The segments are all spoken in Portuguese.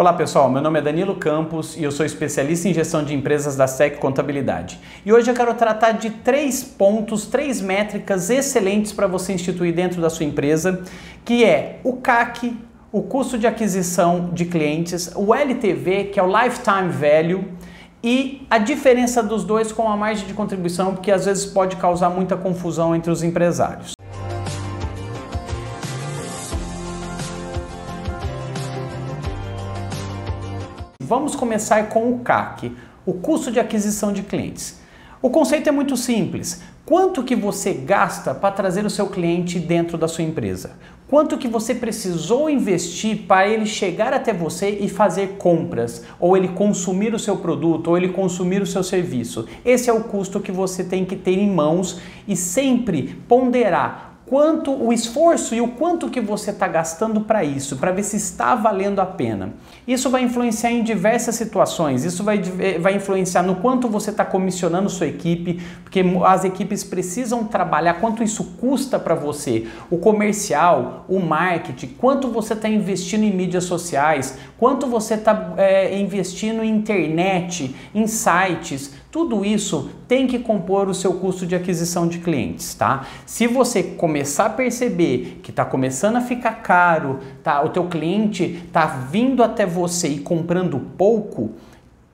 Olá pessoal, meu nome é Danilo Campos e eu sou especialista em gestão de empresas da SEC Contabilidade. E hoje eu quero tratar de três pontos, três métricas excelentes para você instituir dentro da sua empresa, que é o CAC, o custo de aquisição de clientes, o LTV, que é o Lifetime Value, e a diferença dos dois com a margem de contribuição, porque às vezes pode causar muita confusão entre os empresários. Começar com o CAC, o custo de aquisição de clientes. O conceito é muito simples. Quanto que você gasta para trazer o seu cliente dentro da sua empresa? Quanto que você precisou investir para ele chegar até você e fazer compras, ou ele consumir o seu produto, ou ele consumir o seu serviço? Esse é o custo que você tem que ter em mãos e sempre ponderar quanto o esforço e o quanto que você está gastando para isso, para ver se está valendo a pena. Isso vai influenciar em diversas situações, isso vai, vai influenciar no quanto você está comissionando sua equipe, porque as equipes precisam trabalhar, quanto isso custa para você, o comercial, o marketing, quanto você está investindo em mídias sociais, quanto você está é, investindo em internet, em sites, tudo isso tem que compor o seu custo de aquisição de clientes, tá? Se você começar a perceber que está começando a ficar caro, tá? O teu cliente está vindo até você e comprando pouco,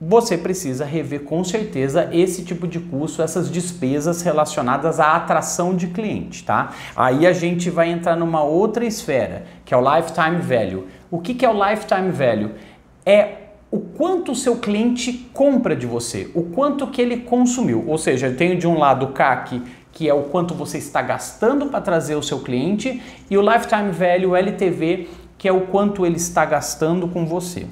você precisa rever com certeza esse tipo de custo, essas despesas relacionadas à atração de cliente, tá? Aí a gente vai entrar numa outra esfera, que é o lifetime value. O que, que é o lifetime value? É o quanto o seu cliente compra de você, o quanto que ele consumiu. Ou seja, eu tenho de um lado o CAC, que é o quanto você está gastando para trazer o seu cliente, e o Lifetime Value, o LTV, que é o quanto ele está gastando com você.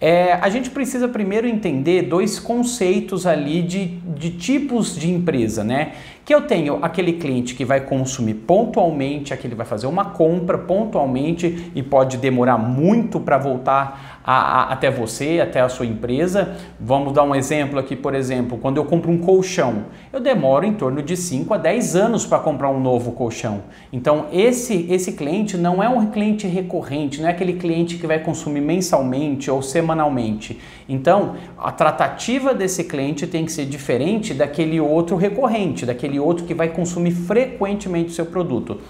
É, a gente precisa primeiro entender dois conceitos ali de, de tipos de empresa, né? Que eu tenho aquele cliente que vai consumir pontualmente, aquele vai fazer uma compra pontualmente e pode demorar muito para voltar a, a, até você, até a sua empresa. Vamos dar um exemplo aqui, por exemplo, quando eu compro um colchão, eu demoro em torno de 5 a 10 anos para comprar um novo colchão. Então, esse, esse cliente não é um cliente recorrente, não é aquele cliente que vai consumir mensalmente ou semanalmente. Então, a tratativa desse cliente tem que ser diferente daquele outro recorrente, daquele outro que vai consumir frequentemente o seu produto.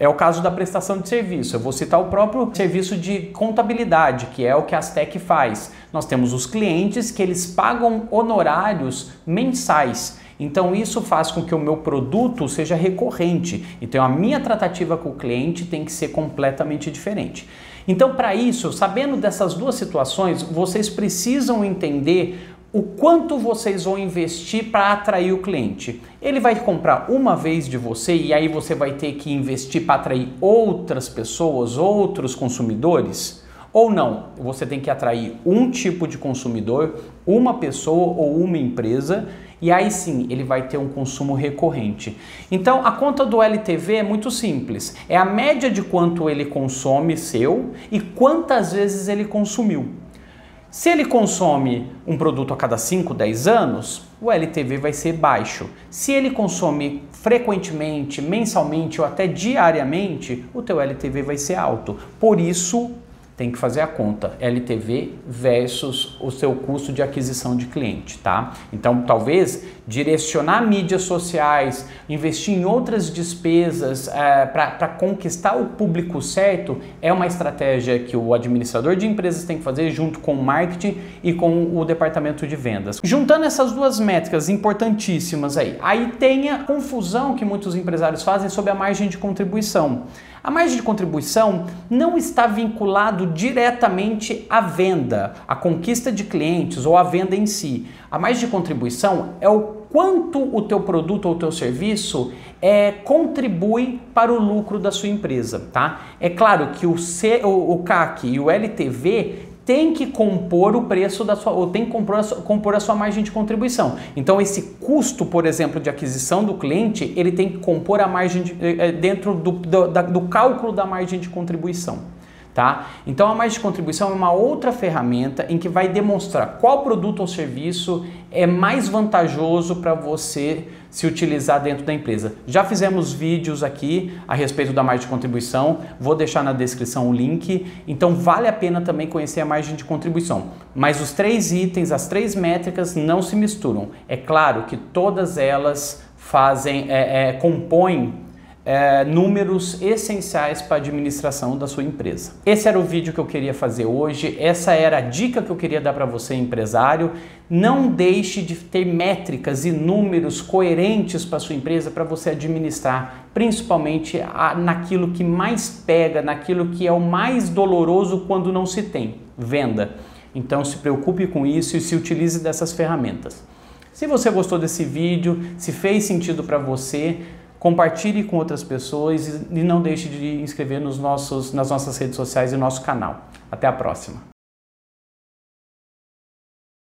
É o caso da prestação de serviço. Eu vou citar o próprio serviço de contabilidade, que é o que a Astec faz. Nós temos os clientes que eles pagam honorários mensais. Então isso faz com que o meu produto seja recorrente. Então a minha tratativa com o cliente tem que ser completamente diferente. Então para isso, sabendo dessas duas situações, vocês precisam entender o quanto vocês vão investir para atrair o cliente. Ele vai comprar uma vez de você e aí você vai ter que investir para atrair outras pessoas, outros consumidores? Ou não? Você tem que atrair um tipo de consumidor, uma pessoa ou uma empresa e aí sim ele vai ter um consumo recorrente. Então a conta do LTV é muito simples: é a média de quanto ele consome seu e quantas vezes ele consumiu. Se ele consome um produto a cada 5, 10 anos, o LTV vai ser baixo. Se ele consome frequentemente, mensalmente ou até diariamente, o teu LTV vai ser alto. Por isso, tem que fazer a conta LTV versus o seu custo de aquisição de cliente, tá? Então, talvez direcionar mídias sociais, investir em outras despesas é, para conquistar o público certo é uma estratégia que o administrador de empresas tem que fazer junto com o marketing e com o departamento de vendas. Juntando essas duas métricas importantíssimas aí, aí tem a confusão que muitos empresários fazem sobre a margem de contribuição. A margem de contribuição não está vinculado diretamente à venda, à conquista de clientes ou à venda em si. A margem de contribuição é o quanto o teu produto ou o teu serviço é, contribui para o lucro da sua empresa, tá? É claro que o, C, o, o CAC e o LTV tem que compor o preço da sua, ou tem que compor a, sua, compor a sua margem de contribuição. Então, esse custo, por exemplo, de aquisição do cliente, ele tem que compor a margem de, é, dentro do, do, da, do cálculo da margem de contribuição. Tá? Então a margem de contribuição é uma outra ferramenta em que vai demonstrar qual produto ou serviço é mais vantajoso para você se utilizar dentro da empresa. Já fizemos vídeos aqui a respeito da margem de contribuição, vou deixar na descrição o link, então vale a pena também conhecer a margem de contribuição. Mas os três itens, as três métricas não se misturam. É claro que todas elas fazem, é, é, compõem é, números essenciais para a administração da sua empresa. Esse era o vídeo que eu queria fazer hoje, essa era a dica que eu queria dar para você, empresário. Não deixe de ter métricas e números coerentes para sua empresa para você administrar, principalmente naquilo que mais pega, naquilo que é o mais doloroso quando não se tem, venda. Então se preocupe com isso e se utilize dessas ferramentas. Se você gostou desse vídeo, se fez sentido para você, compartilhe com outras pessoas e não deixe de inscrever nos nossos, nas nossas redes sociais e no nosso canal. Até a próxima!